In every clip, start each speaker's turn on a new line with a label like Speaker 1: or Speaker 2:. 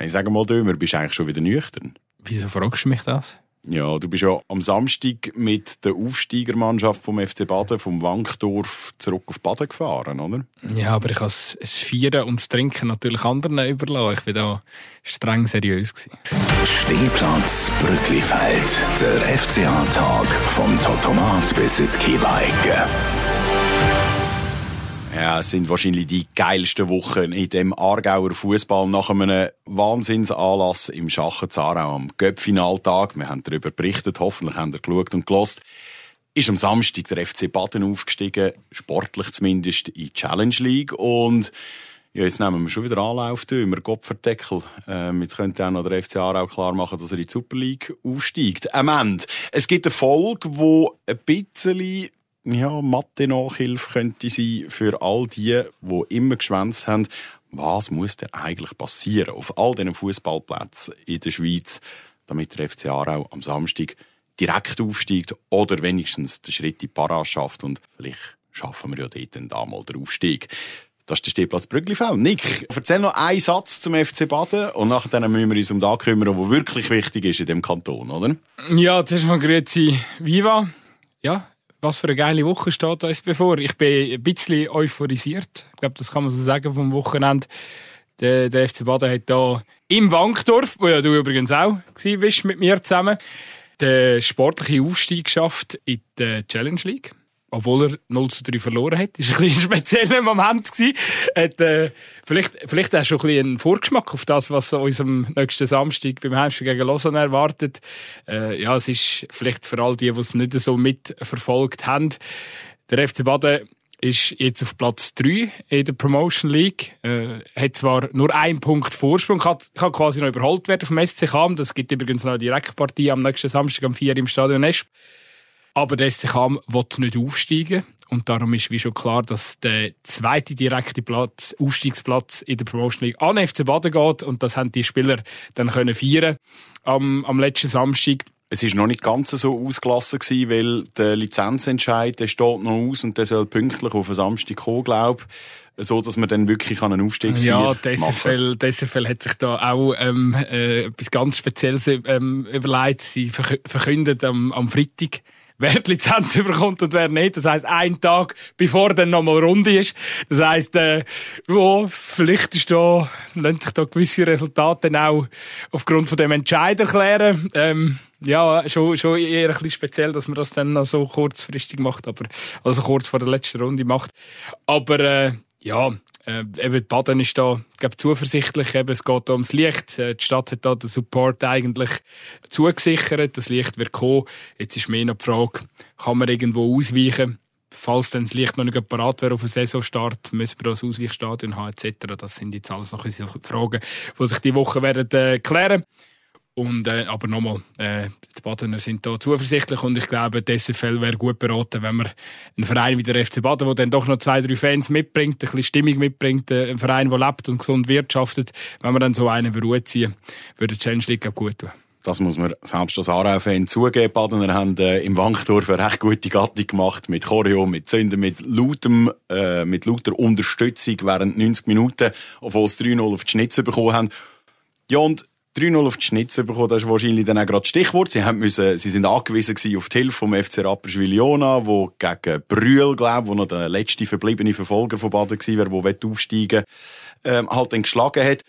Speaker 1: Ich sage mal, Dömer, bist du eigentlich schon wieder nüchtern?
Speaker 2: Wieso fragst du mich das?
Speaker 1: Ja, du bist ja am Samstag mit der Aufsteigermannschaft vom FC Baden vom Wankdorf zurück auf Baden gefahren, oder?
Speaker 2: Ja, aber ich habe das Vieren und das Trinken natürlich anderen überlassen. Ich war da streng seriös. Gewesen.
Speaker 3: Stehplatz Brücklifeld. Der FCA-Tag vom Totomat bis in die Kieleigen.
Speaker 1: Ja, es sind wahrscheinlich die geilsten Wochen in dem Aargauer Fußball nach einem Wahnsinnsanlass im Schachen Zarau am Göppfinaltag. Wir haben darüber berichtet, hoffentlich haben ihr geschaut und gelost. Ist am Samstag der FC Baden aufgestiegen, sportlich zumindest in die Challenge League und ja, jetzt nehmen wir schon wieder Anlauf, wir Gopferdeckel. Ähm, jetzt könnte auch noch der FC Aarau klar machen, dass er in die Super League aufsteigt. Am Ende. Es gibt eine Folge, wo ein bisschen ja, Mathe-Nachhilfe könnte sein für all die, die immer geschwänzt haben, was muss denn eigentlich passieren auf all diesen Fußballplätzen in der Schweiz, damit der FC Aarau am Samstag direkt aufsteigt oder wenigstens den Schritt in die Para schafft und vielleicht schaffen wir ja dort dann da mal den Aufstieg. Das ist der Stehplatz Brüglifeld. Nick, erzähl noch einen Satz zum FC Baden und nachher müssen wir uns um das kümmern, was wirklich wichtig ist in dem Kanton, oder?
Speaker 2: Ja, zuerst mal grüezi Viva. Ja, was für eine geile Woche steht uns bevor. Ich bin ein bisschen euphorisiert. Ich glaube, das kann man so sagen vom Wochenende. Der, der FC Baden hat hier im Wankdorf, wo ja du übrigens auch bist mit mir zusammen, den sportlichen Aufstieg geschafft in die Challenge League obwohl er 0 zu 3 verloren hat. Das war ein, ein spezieller Moment. Hat, äh, vielleicht, vielleicht auch schon ein einen Vorgeschmack auf das, was uns am nächsten Samstag beim Heimspiel gegen Lausanne erwartet. Äh, ja, es ist vielleicht für all die, die es nicht so mitverfolgt haben. Der FC Baden ist jetzt auf Platz 3 in der Promotion League. Äh, hat zwar nur einen Punkt Vorsprung, kann, kann quasi noch überholt werden vom SC Cham. Das gibt übrigens noch eine Direktpartie am nächsten Samstag am 4 im Stadion Esp. Aber der SC Cham will nicht aufsteigen. Und darum ist wie schon klar, dass der zweite direkte Platz, Aufstiegsplatz in der Promotion League an FC Baden geht. Und das haben die Spieler dann können feiern am, am letzten Samstag.
Speaker 1: Es ist noch nicht ganz so ausgelassen gewesen, weil der Lizenzentscheid, der steht noch aus und der soll pünktlich auf den Samstag kommen, glaube so dass man dann wirklich einen Aufstiegsfeier
Speaker 2: Ja, DSFL, DSFL hat sich da auch ähm, äh, etwas ganz Spezielles ähm, überlegt. Sie verkündet am, am Freitag wer die Lizenz überkommt und wer nicht. Das heisst, ein Tag bevor dann nochmal Runde ist. Das heisst, äh, wo, vielleicht ist da, lässt sich da gewisse Resultate dann auch aufgrund von dem Entscheid erklären. Ähm, ja, schon, schon eher ein bisschen speziell, dass man das dann noch so kurzfristig macht, aber, also kurz vor der letzten Runde macht. Aber, äh, ja, äh, eben Baden ist da glaube zuversichtlich. Eben, es geht ums Licht. Äh, die Stadt hat da den Support eigentlich zugesichert. Das Licht wird kommen. Jetzt ist mehr noch die Frage, kann man irgendwo ausweichen? Falls dann das Licht noch nicht parat wäre auf den Saisonstart, müssen wir auch ein Ausweichstadion haben etc. Das sind jetzt alles noch Fragen, die sich die Woche werden äh, klären und, äh, aber nochmal, äh, die Badener sind da zuversichtlich und ich glaube, dessen Fall wäre gut beraten, wenn man einen Verein wie der FC Baden, der dann doch noch zwei, drei Fans mitbringt, ein bisschen Stimmung mitbringt, äh, ein Verein, der lebt und gesund wirtschaftet, wenn man dann so einen Ruhe ziehen würde die Challenge League gut tun.
Speaker 1: Das muss man selbst als Aarau-Fan zugeben. Badener haben äh, im Wankdorf eine recht gute Gattung gemacht. Mit Choreo, mit Zünden, mit lautem, äh, mit lauter Unterstützung während 90 Minuten, obwohl sie 3-0 auf die Schnitze bekommen haben. Ja, und 3-0 auf die Schnitze bekommen, das ist wahrscheinlich dann auch gerade das Stichwort. Sie, haben müssen, sie sind angewiesen auf die Hilfe vom FC Rapperswil-Jona, wo gegen Brühl, glaube wo noch der letzte verbliebene Verfolger von Baden war, der aufsteigen ähm, halt dann geschlagen hat.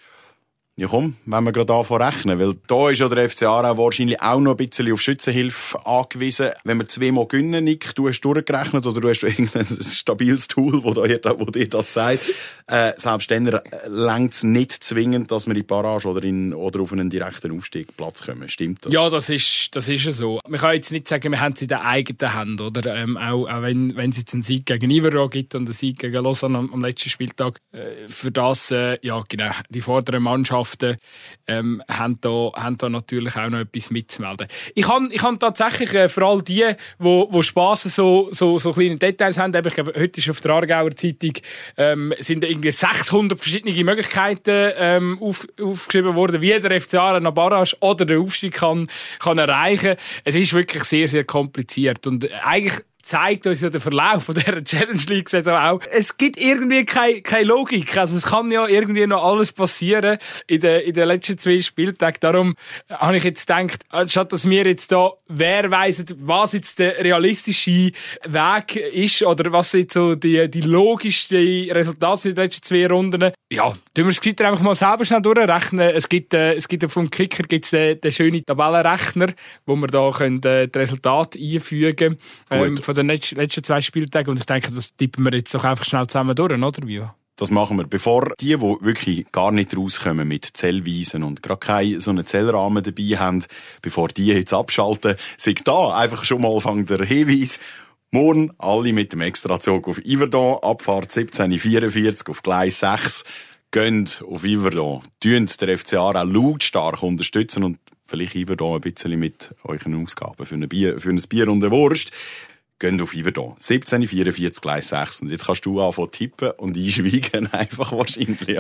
Speaker 1: Ja komm, wenn wir gerade anfangen rechnen, weil da ist ja der FC Aarau wahrscheinlich auch noch ein bisschen auf Schützenhilfe angewiesen. Wenn wir zweimal gewinnen, Nick, du hast durchgerechnet oder du hast irgendein stabiles Tool, wo, dir, wo dir das sagt. Äh, selbst dann längt es nicht zwingend, dass wir in die Barrage oder, in, oder auf einen direkten Aufstieg Platz kommen. Stimmt das?
Speaker 2: Ja, das ist, das ist so. Man kann jetzt nicht sagen, wir haben es in der eigenen Hand, oder? Ähm, auch, auch wenn, wenn es jetzt einen Sieg gegen Ivero gibt und einen Sieg gegen Lausanne am, am letzten Spieltag. Äh, für das, äh, ja genau, die vorderen Mannschaften Mannschaften ähm, haben, da, haben da natürlich auch noch etwas mitzumelden. Ich habe ich hab tatsächlich äh, für all die, wo, wo Spass so, so, so kleine Details haben, ich glaube, heute ist auf der Aargauer Zeitung ähm, sind irgendwie 600 verschiedene Möglichkeiten ähm, auf, aufgeschrieben worden, wie der FCA eine Barrage oder den Aufstieg kann, kann erreichen. Es ist wirklich sehr, sehr kompliziert und eigentlich zeigt uns ja der Verlauf von dieser Challenge League Saison auch. Es gibt irgendwie keine, keine Logik. Also es kann ja irgendwie noch alles passieren in den, in den letzten zwei Spieltagen. Darum habe ich jetzt gedacht, anstatt dass wir jetzt da, wer weiss, was jetzt der realistische Weg ist oder was jetzt so die, die logischste Resultate in den letzten zwei Runden. Ja, tun wir Gewitter einfach mal selber schnell durchrechnen. Es gibt, äh, es gibt vom Kicker gibt's den, den schönen Tabellenrechner, wo wir da können, äh, die Resultate einfügen ähm, von den letzten zwei Spieltagen. Und ich denke, das tippen wir jetzt doch einfach schnell zusammen durch, oder wie?
Speaker 1: Das machen wir. Bevor die, die wirklich gar nicht rauskommen mit Zellweisen und gerade keinen so einen Zellrahmen dabei haben, bevor die jetzt abschalten, sagt da einfach schon mal fang der Hinweis. Morgen alle mit dem Extrazug auf Iverdon, Abfahrt 1744 auf Gleis 6. Gönnt auf Iverdon. Tönt der FCA auch lautstark unterstützen und vielleicht Iverdon ein bisschen mit euren Ausgaben für Bier, für ein Bier und eine Wurst gehen auf Iverdon. 1744 Gleis 6. Und jetzt kannst du anfangen tippen und einschweigen, einfach wahrscheinlich.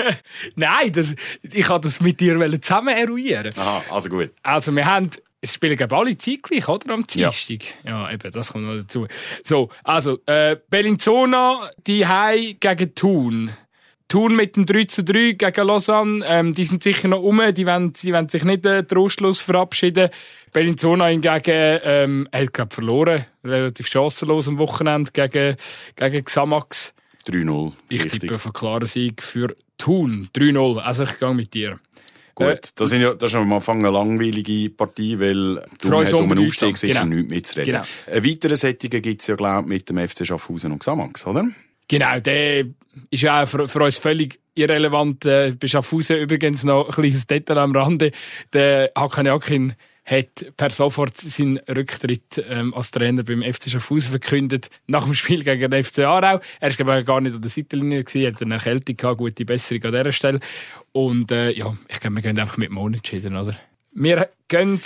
Speaker 2: Nein, das, ich wollte das mit dir zusammen eruieren.
Speaker 1: Aha, also gut.
Speaker 2: Also wir haben, es spielen glaube alle zeitgleich, oder? Am Dienstag. Ja. ja, eben, das kommt noch dazu. So, also, äh, Bellinzona, die Hai gegen Thun. Thun mit dem 3 zu 3 gegen Lausanne, ähm, die sind sicher noch um, die wollen, die wollen sich nicht äh, trostlos verabschieden. Bellinzona hingegen ähm, hat, glaube verloren, relativ chancenlos am Wochenende gegen, gegen Xamax.
Speaker 1: 3-0.
Speaker 2: Ich tippe auf einen klaren Sieg für Thun. 3-0. Also ich gehe mit dir.
Speaker 1: Gut, äh, das, sind ja, das ist am Anfang eine langweilige Partie, weil du hat um einen Aufstieg sicher genau. nichts mitzureden. Genau. Ein weiterer Sättigen gibt es ja, glaube ich, mit dem FC Schaffhausen und Xamax, oder?
Speaker 2: Genau, der ist ja auch für, für uns völlig irrelevant. Äh, bei Schaffhausen übrigens noch ein kleines Detail am Rande. Der Hakan Jakin hat per sofort seinen Rücktritt ähm, als Trainer beim FC Schaffhausen verkündet, nach dem Spiel gegen den FC Aarau. Er war gar nicht an der Seitenlinie, gewesen, hat eine Erkältung gehabt, gute Besserung an dieser Stelle. Und äh, ja, ich glaube, wir gehen einfach mit dem Unentschieden, oder? Wir gehen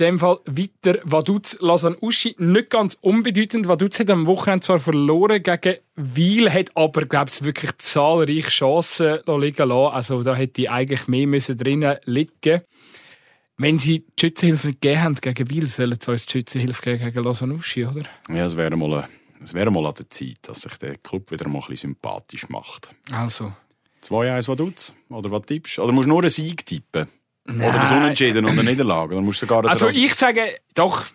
Speaker 2: dem Fall weiter Vaduz Lasan Uschi. Nicht ganz unbedeutend. Vaduz hat am Wochenende zwar verloren gegen Wiel, hat aber, glaube ich, wirklich zahlreiche Chancen liegen lassen. Also da hätte eigentlich mehr müssen drinnen liegen wenn sie die Schützenhilfe nicht gegeben haben gegen Wiel, sollen sie uns die Schützenhilfe geben gegen Lausanne Uschi, oder?
Speaker 1: Ja, es wäre mal, es wäre mal an der Zeit, dass sich der Club wieder mal ein bisschen sympathisch macht.
Speaker 2: Also.
Speaker 1: 2-1 Vaduz? Oder was tippst? Oder musst du nur einen Sieg tippen? Nein. Oder ein Unentschieden und eine Niederlage. Dann musst du sogar
Speaker 2: also ich sage, doch,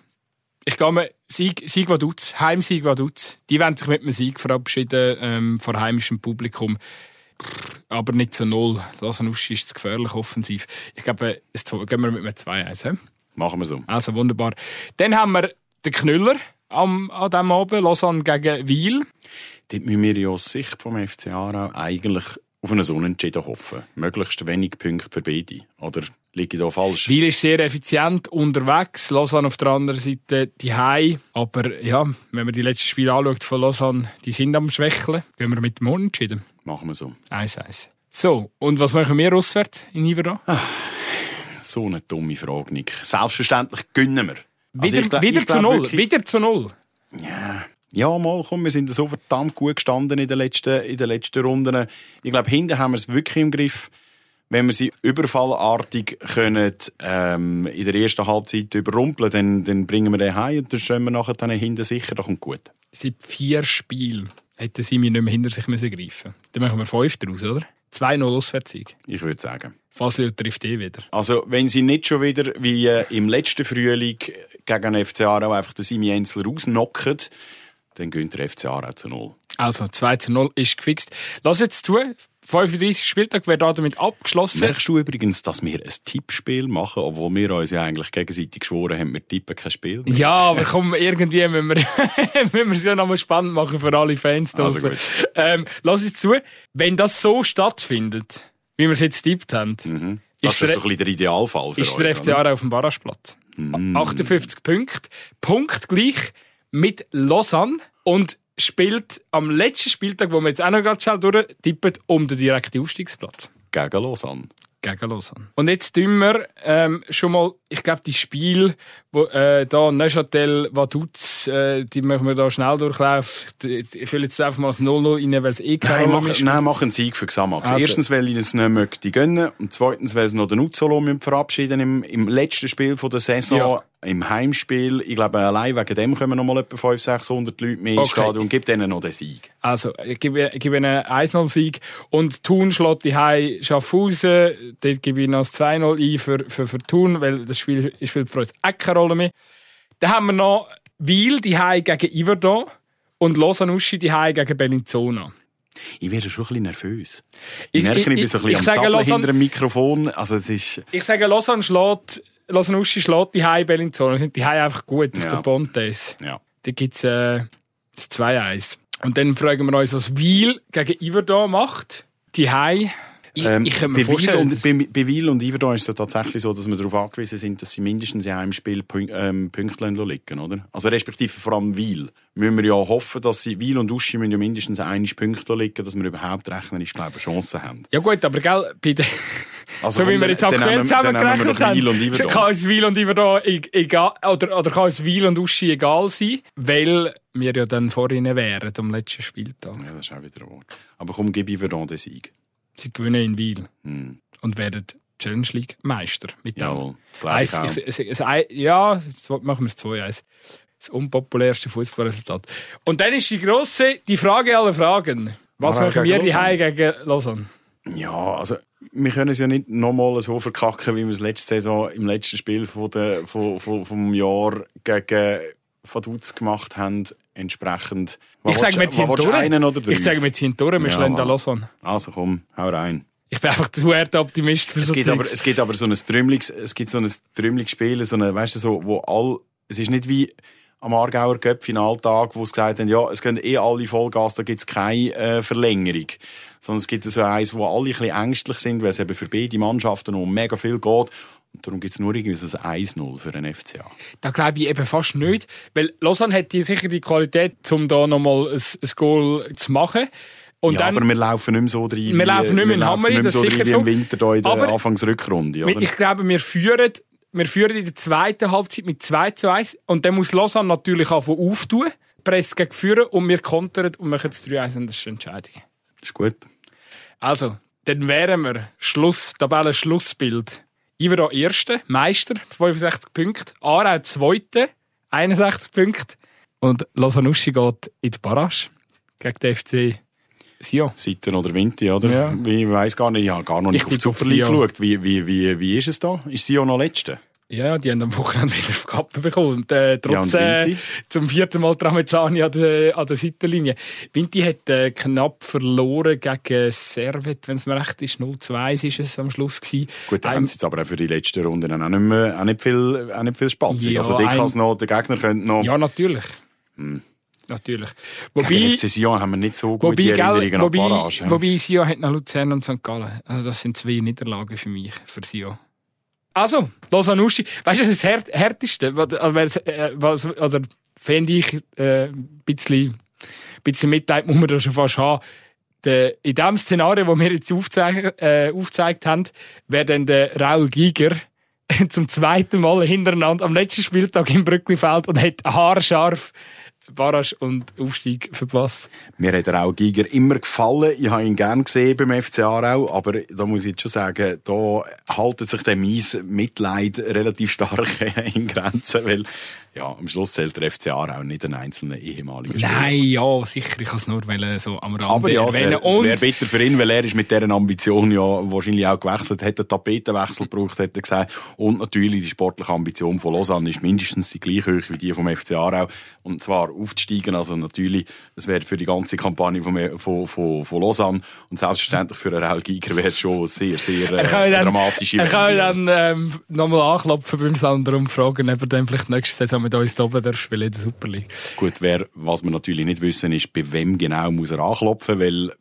Speaker 2: ich gehe mal, Sieg, Sieg Vaduz, Heimsieg Vaduz. Die werden sich mit einem Sieg verabschieden ähm, vor heimischem Publikum. Aber nicht zu null. Lassen Uschi ist zu gefährlich offensiv. Ich glaube, es gehen wir mit einem 2-1.
Speaker 1: Machen wir so.
Speaker 2: Also wunderbar. Dann haben wir den Knüller am, an diesem Abend, Lausanne gegen Wiel.
Speaker 1: Dort müssen wir ja aus Sicht vom FC Aarau eigentlich auf einen Unentschieden hoffen. Möglichst wenig Punkte für beide. Oder liege ich da falsch?
Speaker 2: Wiel ist sehr effizient unterwegs. Lausanne auf der anderen Seite die Hai. Aber ja, wenn man die letzten Spiele anschaut von Lausanne, die sind am Schwächeln. Gehen wir mit dem Unentschieden.
Speaker 1: Machen wir so.
Speaker 2: Eins, eins. So, und was machen wir auswärts in Iverdon? Ah,
Speaker 1: so eine dumme Frage, Nick. Selbstverständlich gönnen wir.
Speaker 2: Also wieder, ich, wieder ich zu null. Wirklich... Wieder zu null.
Speaker 1: Ja. Ja, mal, komm, wir sind so verdammt gut gestanden in den letzten, in den letzten Runden. Ich glaube, hinten haben wir es wirklich im Griff. Wenn wir sie überfallartig können, ähm, in der ersten Halbzeit überrumpeln, dann, dann bringen wir den heim und dann stehen wir nachher dann hinten sicher, das kommt gut.
Speaker 2: Seit vier Spielen hätten sie mich nicht mehr hinter sich müssen greifen Dann machen wir fünf daraus, oder? 2-0 Auswärtssieg.
Speaker 1: Ich würde sagen.
Speaker 2: Faslio trifft eh wieder.
Speaker 1: Also, wenn sie nicht schon wieder wie äh, im letzten Frühling gegen den FC Aarau einfach den Simi Ensler rausnocken, dann gönnt der FC Aarau zu 0.
Speaker 2: Also 2 zu 0 ist gefixt. Lass jetzt zu. 35 Spieltag wäre damit abgeschlossen.
Speaker 1: Merkst du übrigens, dass wir ein Tippspiel machen, obwohl wir uns ja eigentlich gegenseitig geschworen haben, wir tippen kein Spiel
Speaker 2: mehr. Ja, aber komm, irgendwie müssen wir, müssen wir es ja nochmal spannend machen für alle Fans. Also gut. Ähm, lass es zu. Wenn das so stattfindet, wie wir es jetzt tippt haben,
Speaker 1: mhm. das ist, ist so ein bisschen der Idealfall für
Speaker 2: ist. Ist der FC auf dem Barrageplatz. Mhm. 58 Punkte. Punkt gleich mit Lausanne und spielt am letzten Spieltag, wo wir jetzt auch noch gerade schnell durchtippen, um den direkten Aufstiegsplatz.
Speaker 1: Gegen Lausanne.
Speaker 2: Gegen Lausanne. Und jetzt tun wir ähm, schon mal, ich glaube, die Spiele, wo äh, da Neuchâtel, Vaduz, äh, die machen wir da schnell durchlaufen. Ich will jetzt einfach mal das 0-0 rein, weil es eh
Speaker 1: kein Nein, mach, nein, mach einen Sieg für Xamax. Also. Erstens, weil ich es nicht möchte gönnen und zweitens, weil sie noch den Uzzolo verabschieden im, im letzten Spiel von der Saison. Ja im Heimspiel. Ich glaube, allein wegen dem kommen noch mal etwa 500, 600 Leute mehr ins
Speaker 2: Okay.
Speaker 1: Stadion. Gib denen noch den Sieg.
Speaker 2: Also, ich gebe, ich gebe einen 1-0-Sieg. Und Thun schlägt die Hai Schaffhausen. Dort gebe ich noch das 2-0 ein für, für, für Thun, weil das Spiel spielt für uns auch keine Rolle mehr. Dann haben wir noch Wiel, die Hai gegen Iverdon. Und Losanuschi, die Hai gegen Bellinzona.
Speaker 1: Ich werde schon ein bisschen nervös.
Speaker 2: Ich-
Speaker 1: merke, ich,
Speaker 2: ich-
Speaker 1: bin so ein
Speaker 2: ich
Speaker 1: bisschen am Zappeln
Speaker 2: Lausanne-
Speaker 1: hinter dem Mikrofon. Also, es ist,
Speaker 2: Ich sage, Lausanne schlägt, Losanuschi schlägt die Hai Bellinzona. Sind die Hai einfach gut auf
Speaker 1: Ja.
Speaker 2: der Pontes.
Speaker 1: ja.
Speaker 2: Da gibt es äh, das 2-1. Und dann fragen wir uns, was Wiel gegen Iverdon macht. Die Hai. Ich,
Speaker 1: Ähm,
Speaker 2: ich kann mir
Speaker 1: bei,
Speaker 2: vorstellen,
Speaker 1: und, bei, bei Wiel und Iverdon ist es ja tatsächlich so, dass wir darauf angewiesen sind, dass sie mindestens in einem Spiel Pün ähm, Punkte liegen, oder? Also respektive vor allem Wiel. Müssen wir ja hoffen, dass sie, Wiel und Uschi müssen ja mindestens einen Punkte liegen, dass wir überhaupt rechnerisch, glaube Chancen haben.
Speaker 2: Ja gut, aber gell, bei den,
Speaker 1: Also
Speaker 2: so wie wir jetzt aktuell zusammengerechnet haben, kann es Wiel und Iverdon egal, oder, oder kann es Wiel und Uschi egal sein, weil wir ja dann vor ihnen wären am letzten Spieltag.
Speaker 1: Ja, das ist auch wieder ein Wort. Aber komm, gib Iverdon den Sieg.
Speaker 2: Sie gewinnen in Wiel
Speaker 1: Hm.
Speaker 2: und werden Challenge League Meister. Mit dem.
Speaker 1: Jawohl, ich.
Speaker 2: Eins- es- es- es- ja, jetzt machen wir es 2-1. Das unpopulärste Fußballresultat. Und dann ist die grosse, die Frage aller Fragen. Was machen wir die. Hai gegen Lausanne?
Speaker 1: Ja, also wir können es ja nicht nochmal so verkacken, wie wir es letzte Saison im letzten Spiel von der, von, von, vom Jahr gegen Vaduz gemacht haben. Entsprechend.
Speaker 2: Ich sage,
Speaker 1: Was
Speaker 2: durch.
Speaker 1: einen oder drei?
Speaker 2: Ich sage, ziehen durch, wir
Speaker 1: Ja,
Speaker 2: schlagen da
Speaker 1: voilà.
Speaker 2: Lausanne.
Speaker 1: Also komm, hau rein.
Speaker 2: Ich bin einfach zu hart Optimist für
Speaker 1: Es
Speaker 2: so
Speaker 1: gibt, aber, es gibt aber so ein Trümmeliges, es gibt so ein Trümmeliges Spiel, so eine, weißt du, so, wo all, es ist nicht wie am Aargauer Cup-Finaltag, wo sie gesagt haben, ja, es gehen eh alle Vollgas, da gibt's keine äh, Verlängerung. Sondern es gibt so eins, wo alle ein bisschen ängstlich sind, weil es eben für beide Mannschaften um mega viel geht. Darum gibt's nur irgendwie so ein 1-0 für den FCA.
Speaker 2: Da glaube ich eben fast nicht. Weil Lausanne hat die sicher die Qualität, um da nochmal ein, ein Goal zu machen. Und
Speaker 1: ja,
Speaker 2: dann,
Speaker 1: aber wir laufen nicht mehr so rein.
Speaker 2: Wir
Speaker 1: wie-
Speaker 2: laufen nicht mehr in
Speaker 1: mehr
Speaker 2: das
Speaker 1: so
Speaker 2: sicher
Speaker 1: wie
Speaker 2: so.
Speaker 1: im Winter da in der
Speaker 2: Aber-
Speaker 1: Anfangsrückrunde, oder?
Speaker 2: ich glaube, wir führen, wir führen in der zweiten Halbzeit mit 2 zu 1. Und dann muss Lausanne natürlich anfangen auftun, Press gegen führen und wir kontern und machen das 3-1 und das ist die Entscheidung.
Speaker 1: Ist gut.
Speaker 2: Also, dann wären wir Schluss, Tabellen-Schlussbild. Ivero Erste, Meister, 65 Punkte. Aarau Zweite, 61 Punkte. Und Lausanne-Uschi geht in die Barrage gegen den FC Sion.
Speaker 1: Seiten oder Winter, oder?
Speaker 2: Ja.
Speaker 1: Ich weiss gar nicht, ich habe gar noch nicht
Speaker 2: Ich
Speaker 1: auf die
Speaker 2: tippe auf
Speaker 1: Super League
Speaker 2: Sion.
Speaker 1: geschaut. Wie, wie, wie, wie ist es da? Ist Sion noch Letzte?
Speaker 2: Ja, die haben am Wochenende wieder auf die Kappe bekommen. Und, äh, trotz
Speaker 1: Ja, und
Speaker 2: äh, zum vierten Mal Tramezzani an der, an der Seitenlinie. Vinti hat äh, knapp verloren gegen Servet, wenn es mir recht ist. 0-2 ist es am Schluss gewesen.
Speaker 1: Gut, da
Speaker 2: Ein-
Speaker 1: haben sie jetzt aber auch für die letzten Runden auch nicht, mehr, auch nicht viel, auch nicht viel Spaß.
Speaker 2: Ja,
Speaker 1: also, die
Speaker 2: ein-
Speaker 1: noch, der Gegner könnte noch.
Speaker 2: Ja, natürlich. Natürlich. Wobei,
Speaker 1: Gegen FC Sion haben wir nicht so gute
Speaker 2: wobei,
Speaker 1: Erinnerungen
Speaker 2: gell,
Speaker 1: an
Speaker 2: wobei,
Speaker 1: Barrage.
Speaker 2: wobei Sion hat noch Luzern und St. Gallen. Also das sind zwei Niederlagen für mich, für Sion. Also, Lausanne-Uschi. Weißt du, das ist das Här- Härteste? Was- also, äh, was- Oder fände ich äh, ein bisschen, bisschen Mitleid, muss man da schon fast haben. Der, in dem Szenario, das wir jetzt aufgezeigt, äh, aufgezeigt haben, wäre dann der Raul Giger zum zweiten Mal hintereinander am letzten Spieltag im Brücklifeld und hat haarscharf Barrage und Aufstieg verpasst.
Speaker 1: Mir hat er auch Giger immer gefallen. Ich habe ihn gern gesehen beim FC Aarau, aber da muss ich jetzt schon sagen, da haltet sich der Mies Mitleid relativ stark in Grenzen, weil ja, am Schluss zählt der FC Aarau nicht einen einzelnen ehemaligen Spieler.
Speaker 2: Nein, ja, sicher. Ich kann es nur wollen, so am Rande
Speaker 1: Aber ja, es wäre wär bitter für ihn, weil er ist mit dieser Ambition ja wahrscheinlich auch gewechselt, hat einen Tapetenwechsel gebraucht, hat er gesagt. Und natürlich die sportliche Ambition von Lausanne ist mindestens die gleiche hoch wie die vom FC Aarau. Und zwar aufzusteigen. Also natürlich, das wäre für die ganze Kampagne von, von, von, von Lausanne. Und selbstverständlich für einen Raul Giger wäre es schon sehr, sehr äh,
Speaker 2: dann,
Speaker 1: dramatische
Speaker 2: er kann dann ähm, nochmal anklopfen beim Sander und fragen, ob er dann vielleicht nächste Saison mit uns da oben spielen in der Super League.
Speaker 1: Gut, wer, was wir natürlich nicht wissen, ist, bei wem genau muss er anklopfen, weil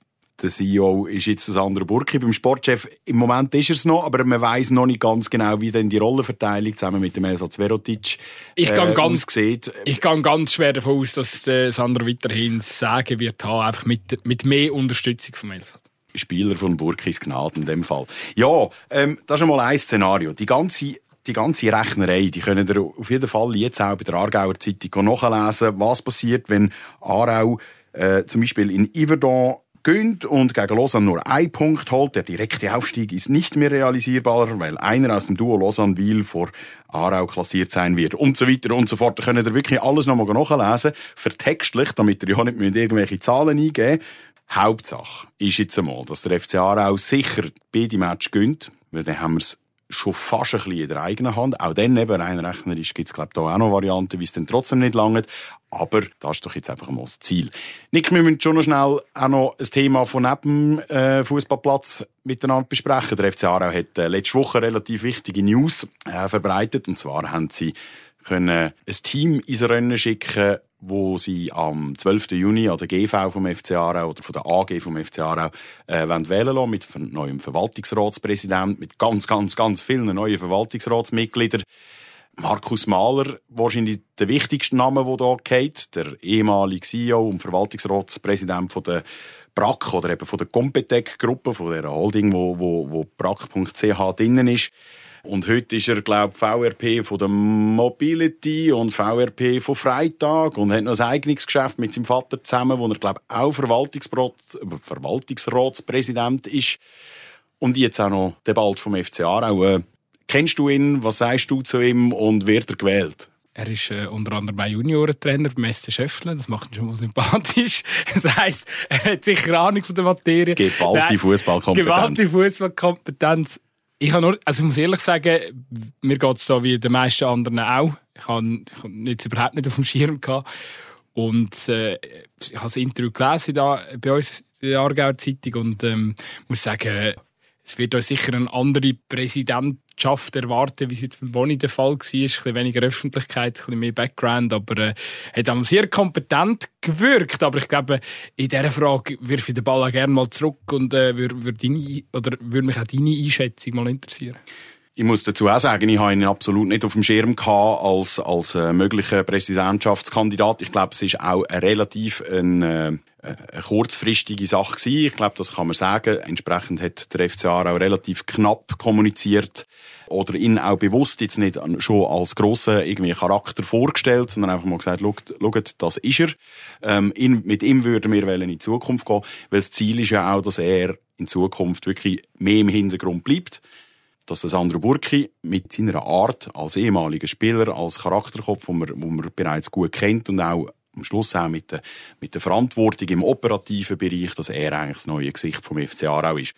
Speaker 1: der CEO ist jetzt das andere Burki. Beim Sportchef im Moment ist er es noch, aber man weiß noch nicht ganz genau, wie denn die Rollenverteilung zusammen mit dem Ersatz Verotic
Speaker 2: Ich
Speaker 1: äh,
Speaker 2: kann ganz-
Speaker 1: aussieht.
Speaker 2: Ich gehe ganz schwer davon aus, dass der Sander weiterhin sagen wird haben, einfach mit, mit mehr Unterstützung vom Elsat.
Speaker 1: Spieler von Burkis Gnade in dem Fall. Ja, ähm, das ist schon mal ein Szenario. Die ganze die ganze Rechnerei, die können ihr auf jeden Fall jetzt auch bei der Aargauer Zeitung nachlesen, was passiert, wenn Aarau äh, zum Beispiel in Yverdon gönnt und gegen Lausanne nur einen Punkt holt. Der direkte Aufstieg ist nicht mehr realisierbar, weil einer aus dem Duo Lausanne-Wiel vor Aarau klassiert sein wird und so weiter und so fort. Da könnt ihr wirklich alles nochmal nachlesen, vertextlich, damit ihr ja nicht irgendwelche Zahlen eingeben Hauptsache ist jetzt einmal, dass der FC Aarau sicher beide Match gönnt, weil dann haben wir es schon fast ein bisschen in der eigenen Hand. Auch dann eben rein rechnerisch gibt es, glaube ich, da auch noch Varianten, wie es dann trotzdem nicht langt. Aber das ist doch jetzt einfach mal das Ziel. Nick, wir müssen schon noch schnell auch noch ein Thema von neben äh, Fußballplatz miteinander besprechen. Der FC Aarau hat äh, letzte Woche relativ wichtige News äh, verbreitet. Und zwar haben sie können ein Team ins Rennen schicken, wo sie am 12. Juni an der GV vom FC Aarau oder von der AG vom FC Aarau äh, wählen lassen, mit einem neuen Verwaltungsratspräsident, mit ganz, ganz, ganz vielen neuen Verwaltungsratsmitgliedern. Markus Mahler, wahrscheinlich der wichtigste Name, der hier geht, der ehemalige CEO und Verwaltungsratspräsident von der BRAC oder eben von der Competec-Gruppe, von der Holding, wo, wo, wo BRAC.ch drinnen ist. Und heute ist er, glaube ich, VRP von der Mobility und VRP von Freitag und hat noch ein eigenes Geschäft mit seinem Vater zusammen, wo er, glaube ich, auch Verwaltungsratspräsident ist. Und jetzt auch noch der Bald vom FC Aarau. Äh, kennst du ihn? Was sagst du zu ihm und wird er gewählt?
Speaker 2: Er ist äh, unter anderem ein Juniorentrainer beim SC Schöfflen. Das macht ihn schon mal sympathisch. Das heisst, er hat sicher Ahnung von der Materie.
Speaker 1: Geballte Fußballkompetenz.
Speaker 2: Geballte Fußballkompetenz. Ich nur, also ich muss ehrlich sagen, mir geht es da wie den meisten anderen auch. Ich habe, jetzt überhaupt nicht auf dem Schirm gehabt. Und äh, ich habe das Interview gelesen da bei uns in der Aargauer Zeitung und ähm, muss sagen, es wird uns sicher eine andere Präsidentschaft erwarten, wie es jetzt beim Boni der Fall war. Ein bisschen weniger Öffentlichkeit, ein bisschen mehr Background, aber äh, hat auch sehr kompetent gewirkt. Aber ich glaube, in dieser Frage wirf ich den Ball auch gerne mal zurück und äh, würde würd oder würde mich auch deine Einschätzung mal interessieren.
Speaker 1: Ich muss dazu auch sagen, ich habe ihn absolut nicht auf dem Schirm gehabt als, als äh, möglicher Präsidentschaftskandidat. Ich glaube, es ist auch ein relativ ein, äh, eine kurzfristige Sache gewesen. Ich glaube, das kann man sagen. Entsprechend hat der FCA auch relativ knapp kommuniziert oder ihn auch bewusst jetzt nicht schon als grossen irgendwie Charakter vorgestellt, sondern einfach mal gesagt, schaut, das ist er. Ähm, ihn, mit ihm würden wir in die Zukunft gehen, weil das Ziel ist ja auch, dass er in Zukunft wirklich mehr im Hintergrund bleibt dass das Sandro Burki mit seiner Art als ehemaliger Spieler, als Charakterkopf, wo man, wo man bereits gut kennt und auch am Schluss auch mit der, mit der Verantwortung im operativen Bereich, dass er eigentlich das neue Gesicht vom FC Aarau ist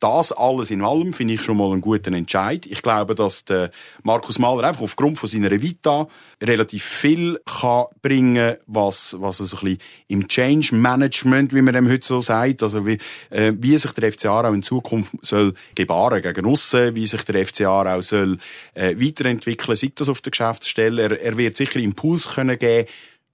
Speaker 1: das alles in allem finde ich schon mal einen guten Entscheid. Ich glaube, dass der Markus Mahler einfach aufgrund von seiner Vita relativ viel kann bringen, was was so ein bisschen im Change Management, wie man dem heute so sagt, also wie, äh, wie sich der FC Aarau in Zukunft soll gebaren gegen aussen, wie sich der FC Aarau soll äh, weiterentwickeln, sei das auf der Geschäftsstelle. Er, er wird sicher Impuls können geben,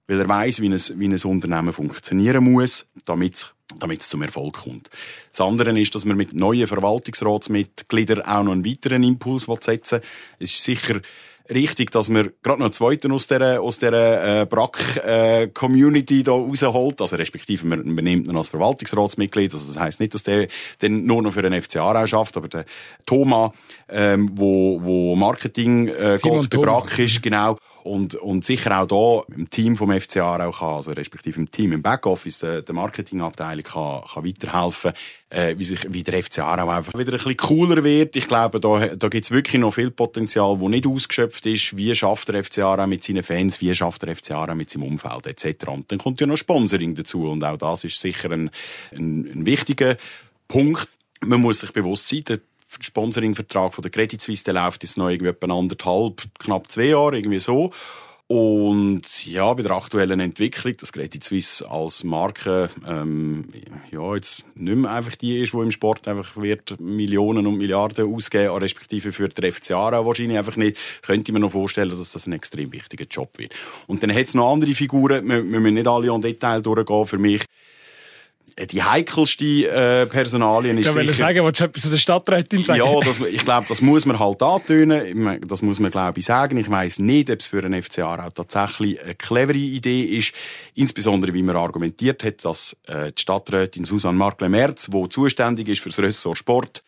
Speaker 1: weil er weiß, wie ein, wie ein Unternehmen funktionieren muss, damit damit es zum Erfolg kommt. Das andere ist, dass man mit neuen Verwaltungsratsmitgliedern auch noch einen weiteren Impuls setzen will. Es ist sicher richtig, dass man gerade noch einen zweiten aus dieser, aus dieser äh, Brack-Community äh, da rausholt. Also respektive man, man nimmt ihn als Verwaltungsratsmitglied. Also das heisst nicht, dass der dann nur noch für den FCA auch schafft, aber der Thomas, ähm, wo, wo Marketing äh, geht, bei Brack ist, genau und, und sicher auch da im Team vom FCA auch kann, also respektive im Team im Backoffice, der, der Marketingabteilung kann, kann weiterhelfen, äh, wie, sich, wie der FCA auch einfach wieder ein bisschen cooler wird. Ich glaube, da, da gibt es wirklich noch viel Potenzial, das nicht ausgeschöpft ist. Wie schafft der FCA mit seinen Fans, wie schafft der FCA mit seinem Umfeld etc. Und dann kommt ja noch Sponsoring dazu und auch das ist sicher ein, ein, ein wichtiger Punkt. Man muss sich bewusst sein, Sponsoringvertrag von der Credit Suisse, der läuft jetzt noch irgendwie etwa anderthalb, knapp zwei Jahre, irgendwie so. Und ja, bei der aktuellen Entwicklung, dass Credit Suisse als Marke ähm, ja, jetzt nicht mehr einfach die ist, die im Sport einfach wird Millionen und Milliarden ausgeben, respektive für die FCA wahrscheinlich einfach nicht, könnte mir noch vorstellen, dass das ein extrem wichtiger Job wird. Und dann hat es noch andere Figuren, wir, wir müssen nicht alle in Detail durchgehen. Für mich die heikelste äh, Personalien ist
Speaker 2: ja, sicher... Ich sagen, willst du etwas der Stadträtin sagen?
Speaker 1: Ja, das, ich glaube, das muss man halt antönen. Das muss man, glaube ich, sagen. Ich weiss nicht, ob es für einen FCA auch tatsächlich eine clevere Idee ist. Insbesondere, wie man argumentiert hat, dass äh, die Stadträtin Susanne Markle-Merz, die zuständig ist für das Ressort Sport,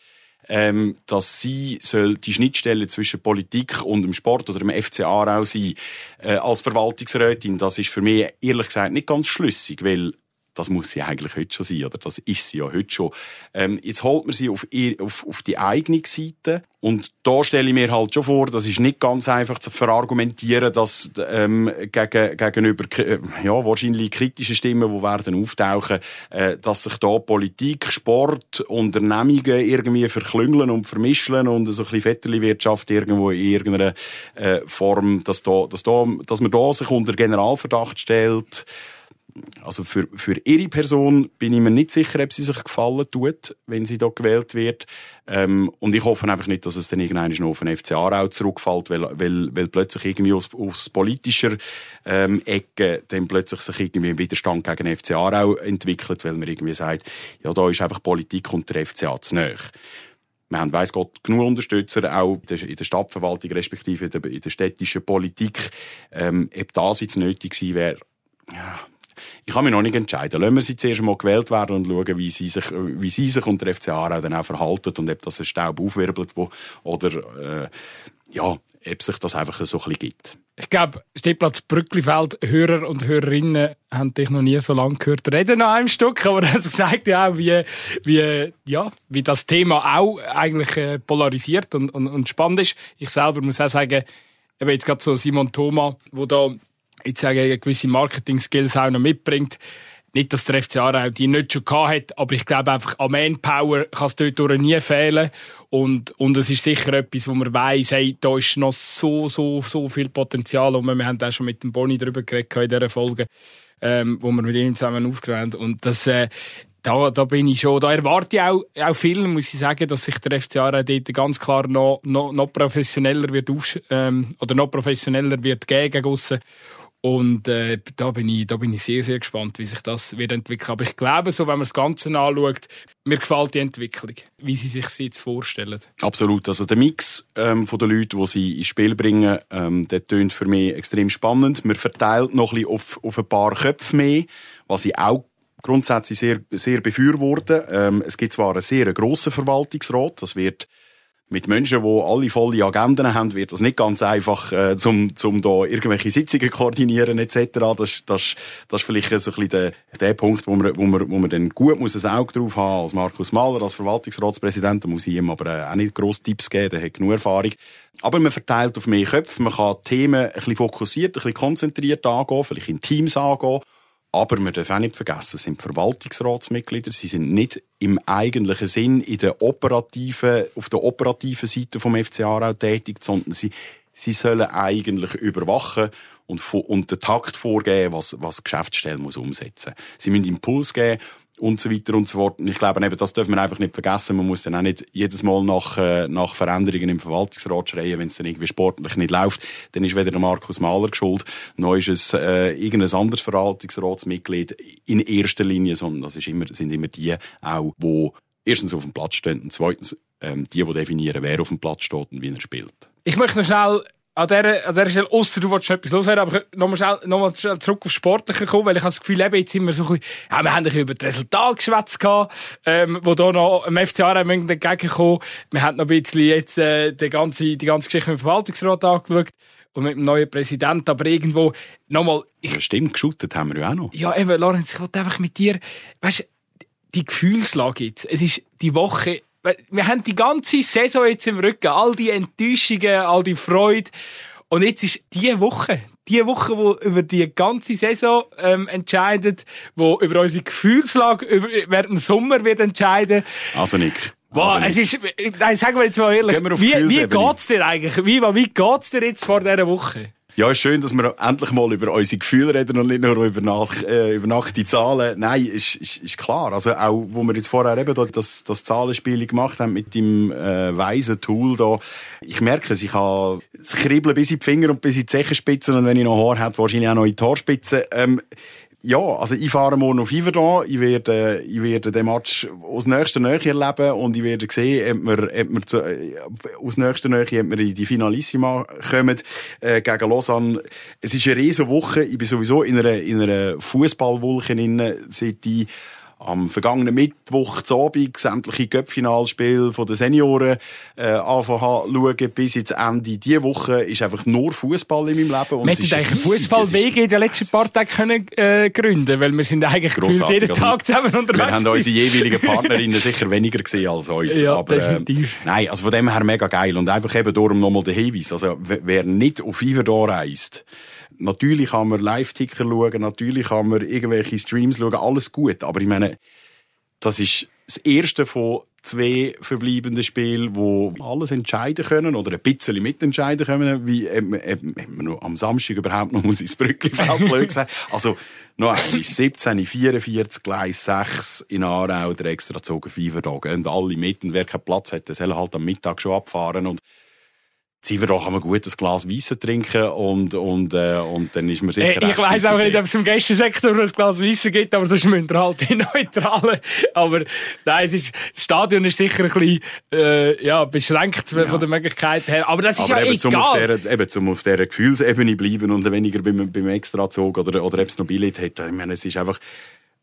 Speaker 1: ähm, dass sie soll die Schnittstelle zwischen Politik und dem Sport oder dem FCA auch sein, äh, als Verwaltungsrätin. Das ist für mich ehrlich gesagt nicht ganz schlüssig, weil das muss sie eigentlich heute schon sein, oder? Das ist sie ja heute schon. Ähm, jetzt holt man sie auf, ihr, auf, auf die eigene Seite. Und da stelle ich mir halt schon vor, das ist nicht ganz einfach zu verargumentieren, dass ähm, gegen, gegenüber äh, ja, wahrscheinlich kritischen Stimmen, die werden auftauchen, äh, dass sich da Politik, Sport, Unternehmungen irgendwie verklüngeln und vermischen und so ein bisschen Vetterli-Wirtschaft irgendwo in irgendeiner äh, Form, dass, da, dass, da, dass man da sich unter Generalverdacht stellt also für, für ihre Person bin ich mir nicht sicher, ob sie sich gefallen tut, wenn sie da gewählt wird. Ähm, und ich hoffe einfach nicht, dass es dann irgendwann noch auf den FC Aarau zurückfällt, weil, weil, weil plötzlich irgendwie aus, aus politischer ähm, Ecke dann plötzlich sich irgendwie ein Widerstand gegen den FC Aarau entwickelt, weil man irgendwie sagt, ja, da ist einfach Politik und der FCA zu nahe. Wir haben, weiss Gott, genug Unterstützer, auch in der Stadtverwaltung, respektive in der, in der städtischen Politik. Ähm, ob das jetzt nötig gewesen wäre, ja, ich kann mich noch nicht entscheiden. Lassen wir sie zuerst mal gewählt werden und schauen, wie sie sich, wie sie sich und FC Aarau dann auch verhalten und ob das ein Staub aufwirbelt wo, oder äh, ja, ob sich das einfach so ein bisschen gibt.
Speaker 2: Ich glaube, Stehplatz Brücklifeld, Hörer und Hörerinnen haben dich noch nie so lange gehört reden an einem Stück, aber das zeigt ja auch, wie, wie, ja, wie das Thema auch eigentlich äh, polarisiert und, und, und spannend ist. Ich selber muss auch sagen, eben jetzt gerade so Simon Thoma, wo da ich sage, gewisse Marketing-Skills auch noch mitbringt. Nicht, dass der FC Aarau die nicht schon gehabt hat, aber ich glaube einfach, an Manpower kann es dort nie fehlen. Und, und es ist sicher etwas, wo man weiss, hey, da ist noch so, so, so viel Potenzial. Und wir haben auch schon mit dem Boni darüber geredet in dieser Folge, ähm, wo wir mit ihm zusammen aufgeräumt Und das, äh, da, da bin ich schon, da erwarte ich auch, auch viel, muss ich sagen, dass sich der FC Aarau dort ganz klar noch, noch, noch professioneller wird auf, ähm, oder noch professioneller wird gegen. Und äh, da, bin ich, da bin ich sehr, sehr gespannt, wie sich das wird entwickeln. Aber ich glaube, so, wenn man das Ganze anschaut, mir gefällt die Entwicklung, wie sie sich jetzt vorstellen.
Speaker 1: Absolut. Also der Mix ähm, von den Leuten, die sie ins Spiel bringen, ähm, der tönt für mich extrem spannend. Man verteilt noch ein auf, auf ein paar Köpfe mehr, was ich auch grundsätzlich sehr, sehr befürworte. Ähm, es gibt zwar einen sehr grossen Verwaltungsrat, das wird mit Menschen, die alle volle Agenden haben, wird das nicht ganz einfach, äh, zum, zum da irgendwelche Sitzungen koordinieren etc. Das, das, das ist vielleicht so ein bisschen der, der Punkt, wo man, wo man, wo man dann gut muss ein Auge drauf haben als Markus Mahler, als Verwaltungsratspräsident. Da muss ich ihm aber äh, auch nicht grosse Tipps geben, der hat genug Erfahrung. Aber man verteilt auf mehr Köpfe, man kann Themen ein bisschen fokussiert, ein bisschen konzentriert angehen, vielleicht in Teams angehen. Aber wir dürfen auch nicht vergessen, es sind Verwaltungsratsmitglieder. Sie sind nicht im eigentlichen Sinn in der operativen, auf der operativen Seite vom FC Aarau tätig, sondern sie, sie sollen eigentlich überwachen und, und den Takt vorgeben, was, was die Geschäftsstelle muss umsetzen muss. Sie müssen Impuls geben und so weiter und so fort. Und ich glaube, eben, das dürfen wir einfach nicht vergessen. Man muss dann auch nicht jedes Mal nach, äh, nach Veränderungen im Verwaltungsrat schreien, wenn es dann irgendwie sportlich nicht läuft. Dann ist weder der Markus Mahler geschuld, noch ist es äh, irgendein anderes Verwaltungsratsmitglied in erster Linie, sondern das ist immer, sind immer die auch, die erstens auf dem Platz stehen und zweitens ähm, die, die definieren, wer auf dem Platz steht und wie er spielt.
Speaker 2: Ich möchte noch schnell an dieser, an dieser Stelle, ausser du willst etwas loswerden, aber nochmal schnell, nochmal schnell zurück aufs Sportliche kommen, weil ich habe das Gefühl, eben, jetzt sind wir so ein bisschen, ja, wir haben ein bisschen über das Resultat geschwätzt gehabt, ähm, wo da noch im FCA entgegengekommen Wir haben noch ein bisschen jetzt, äh, die ganze, die ganze Geschichte mit dem Verwaltungsrat angeschaut und mit dem neuen Präsidenten, aber irgendwo, nochmal,
Speaker 1: ich... Ja, stimmt, geschuttet haben wir ja auch noch.
Speaker 2: Ja, eben, Lorenz, ich wollte einfach mit dir, weißt, die Gefühlslage jetzt, es ist die Woche, wir haben die ganze Saison jetzt im Rücken, all die Enttäuschungen, all die Freude. Und jetzt ist die Woche, die Woche, wo über die ganze Saison ähm, entscheidet, wo über unsere Gefühlslage über, während dem Sommer wird entscheiden.
Speaker 1: Also Nick.
Speaker 2: Boah, also es ist, nein, sagen wir jetzt mal ehrlich, wie, wie geht's dir eigentlich? Wie, wie geht's dir jetzt vor dieser Woche?
Speaker 1: Ja, ist schön, dass wir endlich mal über unsere Gefühle reden und nicht nur über, nach, äh, über nackte Zahlen. Nein, ist, ist, ist klar. Also auch, wo wir jetzt vorher eben das, das Zahlenspiel gemacht haben mit dem äh, weisen Tool da. Ich merke es, ich habe es kribbeln bis in die Finger und bis in die Zechenspitzen und wenn ich noch Haar hätte, wahrscheinlich auch noch in die Haarspitzen. Ähm, ja, also ich fahre morgen auf Iverdon. Ich werde, ich werde den Match aus nächster Nähe erleben und ich werde sehen, ob wir, ob wir zu, äh, aus nächster Nähe, ob wir in die Finalissima kommen äh, gegen Lausanne. Es ist eine riesige Woche. Ich bin sowieso in einer, in einer Fußballwolke seit ich am vergangenen Mittwoch zu Abend sämtliche Göppfinalspiele den Senioren äh, anfangen bis ins Ende. Diese Woche ist einfach nur Fußball in meinem Leben.
Speaker 2: Und wir hätten eigentlich Fußballwege in den letzten paar Tagen können, äh, gründen weil wir sind eigentlich gefühlt jeden also, Tag zusammen unterwegs.
Speaker 1: Wir haben unsere jeweiligen Partnerinnen sicher weniger gesehen als uns.
Speaker 2: Ja, aber, definitiv. Äh,
Speaker 1: nein, also von dem her mega geil. Und einfach eben darum nochmal der Hinweis. Also, wer nicht auf Fever da reist, Natürlich kann man Live-Ticker schauen, natürlich kann man irgendwelche Streams schauen, alles gut. Aber ich meine, das ist das erste von zwei verbleibenden Spielen, wo alles entscheiden können oder ein bisschen mitentscheiden können, wie ähm, ähm, noch am Samstag überhaupt noch muss ins Brücklifeld blöd gesagt. Also noch einmal 17, 44, Gleis 6 in Aarau, der extra gezogen Fieber da gehen alle mit und wer keinen Platz hat, der soll halt am Mittag schon abfahren und Zivero kann man gut ein Glas Weisse trinken und, und, äh, und dann ist man sicher
Speaker 2: äh, Ich weiss auch nicht, ob es im Gästensektor ein Glas Weisse gibt, aber sonst müssen wir halt in Neutralen. Aber nein, es ist, das Stadion ist sicher ein bisschen äh, ja, beschränkt ja. von der Möglichkeit her. Aber das ist aber ja eben, egal. Zum auf
Speaker 1: der, eben zum auf dieser Gefühlsebene bleiben und weniger beim, beim Extrazug oder, oder ob es noch Billett hat. Ich meine, es ist einfach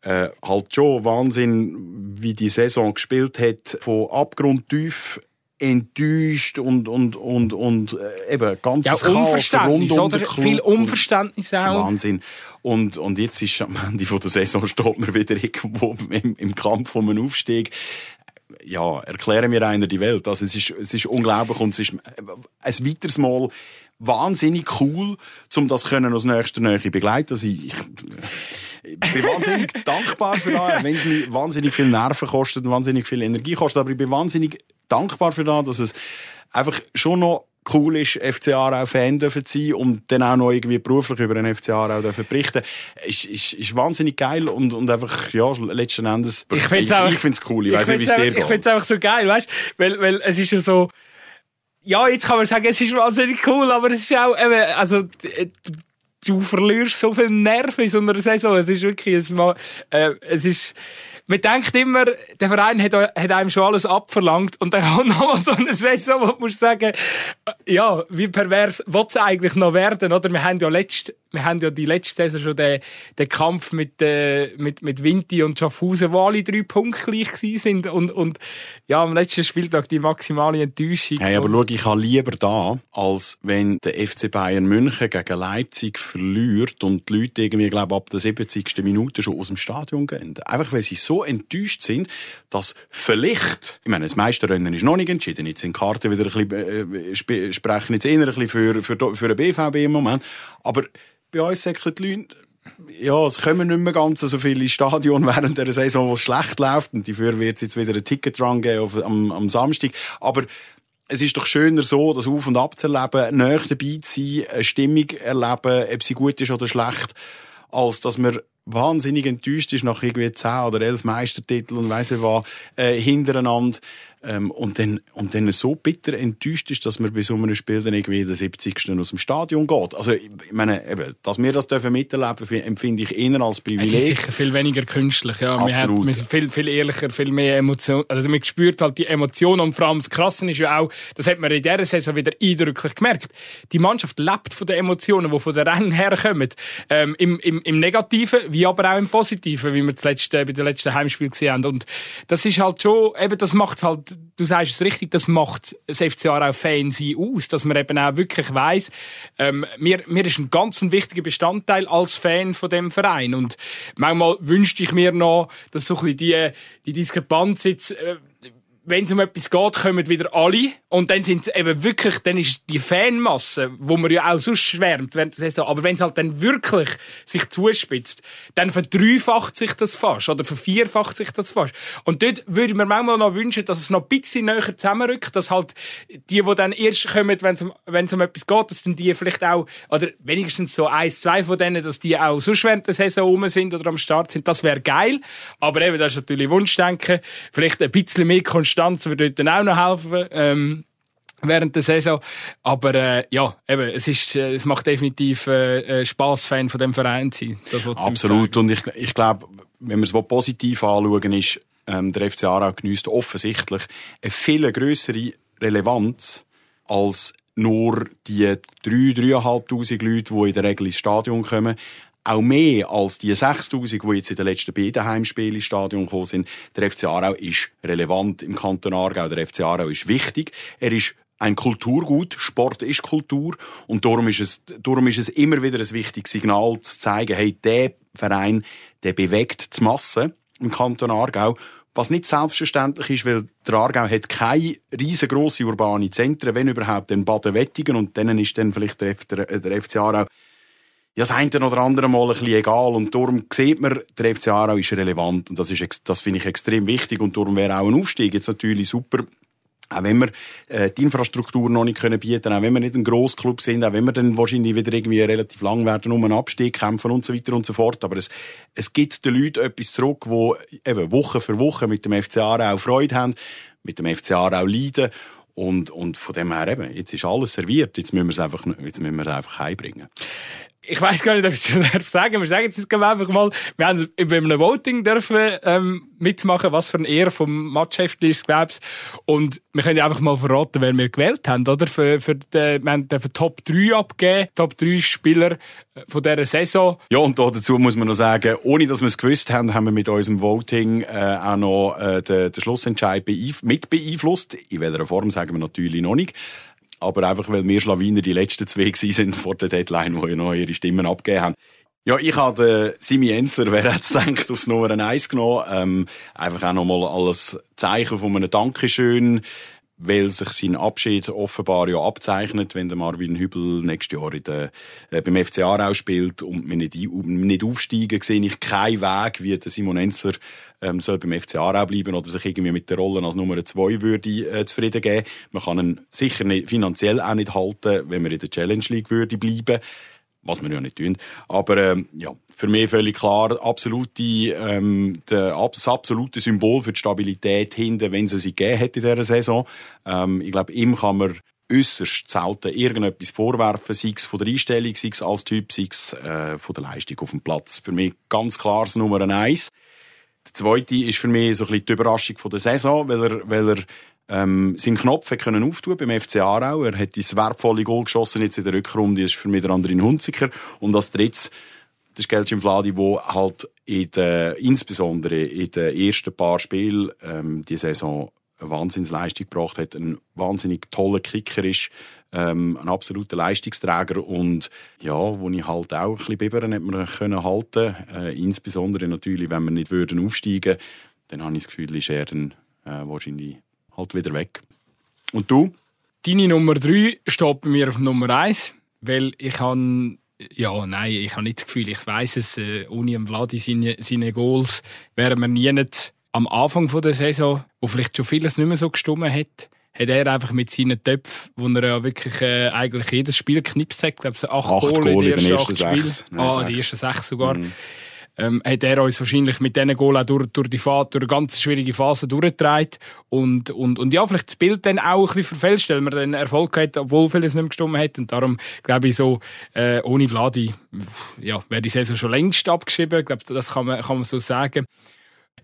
Speaker 1: äh, halt schon Wahnsinn, wie die Saison gespielt hat, von abgrundtief enttäuscht und, und, und, und äh, eben ganz
Speaker 2: ja, Unverständnis, oder? Viel Unverständnis auch.
Speaker 1: Wahnsinn. Und, und jetzt ist am Ende von der Saison steht man wieder irgendwo im, im Kampf um einen Aufstieg. Ja, erkläre mir einer die Welt. Also es ist, es ist unglaublich und es ist ein weiteres Mal wahnsinnig cool, um das können aus nächster Nähe begleiten. Also ich, ich bin wahnsinnig dankbar für das, wenn es mir wahnsinnig viel Nerven kostet und wahnsinnig viel Energie kostet, aber ich bin wahnsinnig dankbar für das, dass es einfach schon noch cool ist, FC Aarau Fan dürfen sein und dann auch noch irgendwie beruflich über den FC Aarau dürfen berichten. Ist, ist, ist wahnsinnig geil und, und einfach, ja, letzten Endes,
Speaker 2: ich find's ich,
Speaker 1: ich find's cool. Ich, ich weiss nicht, wie es dir geht.
Speaker 2: Ich find's einfach so geil, weißt, weil, weil es ist ja so, ja, jetzt kann man sagen, es ist wahnsinnig cool, aber es ist auch eben, also, du verlierst so viel Nerven in so einer Saison. Es ist wirklich, es, äh, es ist, man denkt immer, der Verein hat, hat einem schon alles abverlangt und dann kommt nochmal so eine Saison, wo du sagen, ja, wie pervers will es eigentlich noch werden, oder? Wir haben ja letzt, wir haben ja die letzte Saison schon den, den Kampf mit, äh, mit, mit Vinti und Schaffhausen, wo alle drei Punkte gleich sind und, und ja, am letzten Spieltag die maximale Enttäuschung.
Speaker 1: Hey, aber schau, ich habe lieber da, als wenn der FC Bayern München gegen Leipzig verliert und die Leute irgendwie, glaube ab der 70. Minute schon aus dem Stadion gehen. Einfach, weil sie so enttäuscht sind, dass vielleicht, ich meine, das Meisterrennen ist noch nicht entschieden, jetzt sind Karten wieder ein bisschen, äh, sprechen jetzt eher ein bisschen für, für, für den BVB im Moment, aber bei uns sagen die Leute, ja, es kommen nicht mehr ganz so viele Stadion während der Saison, wo es schlecht läuft. Und dafür wird es jetzt wieder ein Ticket dran geben auf, am, am Samstag. Aber es ist doch schöner so, das Auf und Ab näher dabei zu sein, eine Stimmung erleben, ob sie gut ist oder schlecht, als dass man wahnsinnig enttäuscht ist nach irgendwie zehn oder elf Meistertiteln und weiss ich was, äh, hintereinander. Ähm, und, dann, und dann so bitter enttäuscht ist, dass man bei so einem Spiel dann irgendwie der 70. aus dem Stadion geht. Also, ich meine, eben, dass wir das dürfen miterleben, empfinde ich eher als Privileg.
Speaker 2: Es ist sicher viel weniger künstlich, ja. Absolut. Wir, haben, wir sind viel, viel ehrlicher, viel mehr Emotionen. Also, man spürt halt die Emotionen und vor allem das Krasse ist ja auch, das hat man in dieser Saison wieder eindrücklich gemerkt. Die Mannschaft lebt von den Emotionen, die von den Rängen herkommen. Ähm, im, im, Im Negativen, wie aber auch im Positiven, wie wir das letzte, bei den letzten Heimspielen gesehen haben. Und das ist halt schon, eben, das macht halt du sagst es richtig, das macht das FC Aarau Fan sein aus, dass man eben auch wirklich weiss, ähm, mir, mir ist ein ganz ein wichtiger Bestandteil als Fan von dem Verein. Und manchmal wünschte ich mir noch, dass so ein bisschen die, die Diskrepanz jetzt, äh, wenn es um etwas geht, kommen wieder alle. Und dann sind eben wirklich, dann ist die Fanmasse, wo man ja auch sonst schwärmt während der Saison, aber wenn es halt dann wirklich sich zuspitzt, dann verdreifacht sich das fast oder vervierfacht sich das fast. Und dort würde ich mir manchmal noch wünschen, dass es noch ein bisschen näher zusammenrückt, dass halt die, die dann erst kommen, wenn es um, wenn es um etwas geht, dass dann die vielleicht auch, oder wenigstens so eins, zwei von denen, dass die auch sonst während der Saison rum sind oder am Start sind, das wäre geil. Aber eben, das ist natürlich Wunschdenken. Vielleicht ein bisschen mehr Konstanz Konstanz würde dort auch noch helfen. Ähm, während der Saison. Aber äh, ja, eben, es, ist, äh, es macht definitiv äh, äh Spaß, Fan von dem Verein zu sein.
Speaker 1: Absolut. Und ich, ich glaube, wenn wir es positiv anschauen, ist, ähm, der FC Aarau genießt offensichtlich eine viel größere Relevanz als nur die 3.000, 3.500 Leute, die in der Regel ins Stadion kommen. Auch mehr als die 6000, die jetzt in den letzten beiden Heimspielen ins Stadion gekommen sind. Der FC Aarau ist relevant im Kanton Aargau. Der FC Aarau ist wichtig. Er ist ein Kulturgut. Sport ist Kultur. Und darum ist es, darum ist es immer wieder ein wichtiges Signal zu zeigen, hey, der Verein, der bewegt die Masse im Kanton Aargau. Was nicht selbstverständlich ist, weil der Aargau hat keine riesengroße urbane Zentren, wenn überhaupt, den Baden-Wettigen und denen ist dann vielleicht der, der, der FC Aarau ja, das eine oder andere Mal ein bisschen egal. Und darum sieht man, der FC Aarau ist relevant. Und das ist, das finde ich extrem wichtig. Und darum wäre auch ein Aufstieg jetzt natürlich super, auch wenn wir äh, die Infrastruktur noch nicht können bieten auch wenn wir nicht ein Grossclub sind, auch wenn wir dann wahrscheinlich wieder irgendwie relativ lang werden um einen Abstieg kämpfen und so weiter und so fort. Aber es, es gibt den Leuten etwas zurück, wo eben Woche für Woche mit dem FC Aarau Freude haben, mit dem FC Aarau leiden. Und, und von dem her eben, jetzt ist alles serviert, jetzt müssen wir es einfach, jetzt müssen wir es einfach heimbringen
Speaker 2: ich weiß gar nicht, ob ich es schon darf sagen. Wir sagen jetzt einfach mal, wir haben bei einem Voting dürfen ähm, mitmachen, was für ein Ehr vom Matchheft ist, glaubst. Und wir können ja einfach mal verraten, wer wir gewählt haben, oder? Für, für den, wir haben für Top 3 abgegeben, Top 3 Spieler äh, von dieser Saison.
Speaker 1: Ja, und dazu muss man noch sagen, ohne dass wir es gewusst haben, haben wir mit unserem Voting äh, auch noch äh, den, den Schlussentscheid mit beeinflusst. In welcher Form sagen wir natürlich noch nicht aber einfach, weil wir Schlawiner die letzten zwei sind vor der Deadline, wo ja noch ihre Stimmen abgegeben haben. Ja, ich habe Simi Ensler, wer es gedacht, aufs Nummer 1 genommen. Ähm, einfach auch nochmal alles Zeichen von einem Dankeschön weil sich sein Abschied offenbar ja abzeichnet, wenn der Marvin Hübel nächstes Jahr in der, äh, beim FC Aarau spielt und wir nicht, nicht aufsteigen, sehe ich keinen Weg, wie der Simon Enzler ähm, soll beim FC Aarau bleiben oder sich irgendwie mit der Rolle als Nummer zwei würde äh, zufrieden geben. Man kann ihn sicher nicht, finanziell auch nicht halten, wenn man in der Challenge League würde bleiben was wir ja nicht tun. Aber ähm, ja, für mich völlig klar, absolute, ähm, der, das absolute Symbol für die Stabilität hinten, wenn sie sie gegeben hätte in dieser Saison. Ähm, ich glaube, ihm kann man äußerst selten irgendetwas vorwerfen, sei es von der Einstellung, sei es als Typ, sei es äh, von der Leistung auf dem Platz. Für mich ganz klar das Nummer eins. Der zweite ist für mich so ein bisschen die Überraschung von der Saison, weil er, weil er ähm, seinen Knopf hat können auftun beim FC Aarau. Er hat das wertvolle Goal geschossen jetzt in der Rückrunde. Das ist für mich der Andrin Hunziker. Und als drittes, das ist Gelcim Vladi, der halt in der, insbesondere in den ersten paar Spielen ähm, die Saison eine Wahnsinnsleistung gebracht hat. Ein wahnsinnig toller Kicker ist. Ähm, ein absoluter Leistungsträger und ja, wo ich halt auch ein bisschen Biberen hat können halten, äh, insbesondere natürlich, wenn wir nicht würden aufsteigen, dann habe ich das Gefühl, ist er dann äh, wahrscheinlich halt wieder weg. Und du?
Speaker 2: Deine Nummer 3 steht bei mir auf Nummer 1, weil ich habe ja, nein, ich habe nicht das Gefühl, ich weiß es, äh, ohne Vladi seine, seine Goals wären wir nie nicht am Anfang der Saison, wo vielleicht schon vieles nicht mehr so gestummen hat, hat er einfach mit seinen Töpfen, wo er ja wirklich äh, eigentlich jedes Spiel geknipst hat, glaube ich, acht, acht Goal in den ersten acht Spielen. Ah, die ersten sechs sogar. Mhm ähm, hat er uns wahrscheinlich mit diesen Goal auch durch, durch die Phase, durch eine ganz schwierige Phase durchgetragen. Und, und, und ja, vielleicht das Bild dann auch ein bisschen verfälscht, weil man dann Erfolg hat, obwohl vieles nicht mehr gestimmt hat. Und darum, glaube ich, so, äh, ohne Vladi, ja, wäre die Saison schon längst abgeschrieben. Ich glaube, das kann man, kann man so sagen.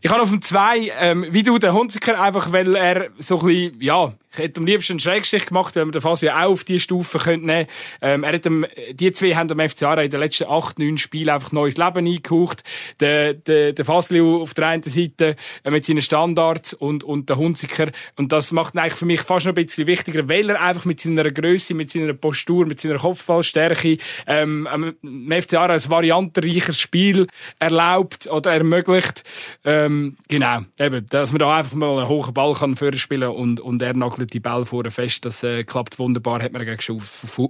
Speaker 2: Ich habe auf dem 2, ähm, wie du, den Hunziker, einfach, weil er so ein bisschen, ja, ich hätte am liebsten einen Schrägstrich gemacht, wenn wir den Fasi auch auf diese Stufe könnte nehmen ähm, er hat dem, Die zwei haben dem FC in den letzten acht, neun Spielen einfach neues Leben eingehaucht. Der, der, der Fasli auf der einen Seite äh, mit seinen Standards und, und der Hunziker. Und das macht ihn eigentlich für mich fast noch ein bisschen wichtiger, weil er einfach mit seiner Größe, mit seiner Postur, mit seiner Kopfballstärke ähm, dem FC ein variantenreiches Spiel erlaubt oder ermöglicht. Ähm, genau, eben, dass man da einfach mal einen hohen Ball kann spielen und, und er nagelt die Bälle vorne fest. Das äh, klappt wunderbar. Hat man gegen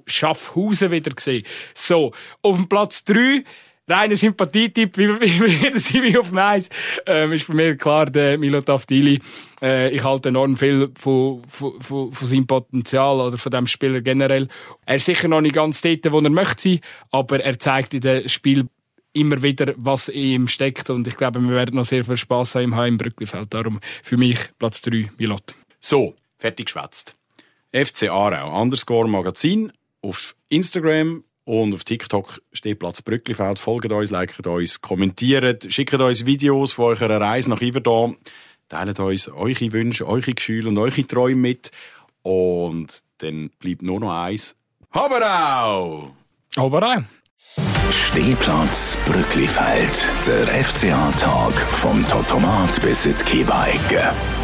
Speaker 2: Schaffhausen wieder gesehen. So, auf dem Platz 3 reiner Sympathietipp, wie, wie, wie, wie auf dem Eis, ähm, ist für mich klar der Milo Tafdili. Äh, ich halte enorm viel von, von, von, von seinem Potenzial oder von dem Spieler generell. Er ist sicher noch nicht ganz dort, wo er möchte sein, aber er zeigt in dem Spiel immer wieder, was in ihm steckt und ich glaube, wir werden noch sehr viel Spaß haben im Brücklifeld. Darum für mich Platz 3, Milot.
Speaker 1: So, Fertig geschwätzt. FC Aarau, Underscore Magazin, auf Instagram und auf TikTok steht Platz Brücklifeld. Folgt uns, liket uns, kommentiert, schickt uns Videos von eurer Reise nach Iverdon. Teilt uns eure Wünsche, eure Gefühle und eure Träume mit. Und dann bleibt nur noch eins. Haberau!
Speaker 2: Haberau!
Speaker 1: Stehplatz Brücklifeld. Der FCA-Tag vom Totomat bis in die.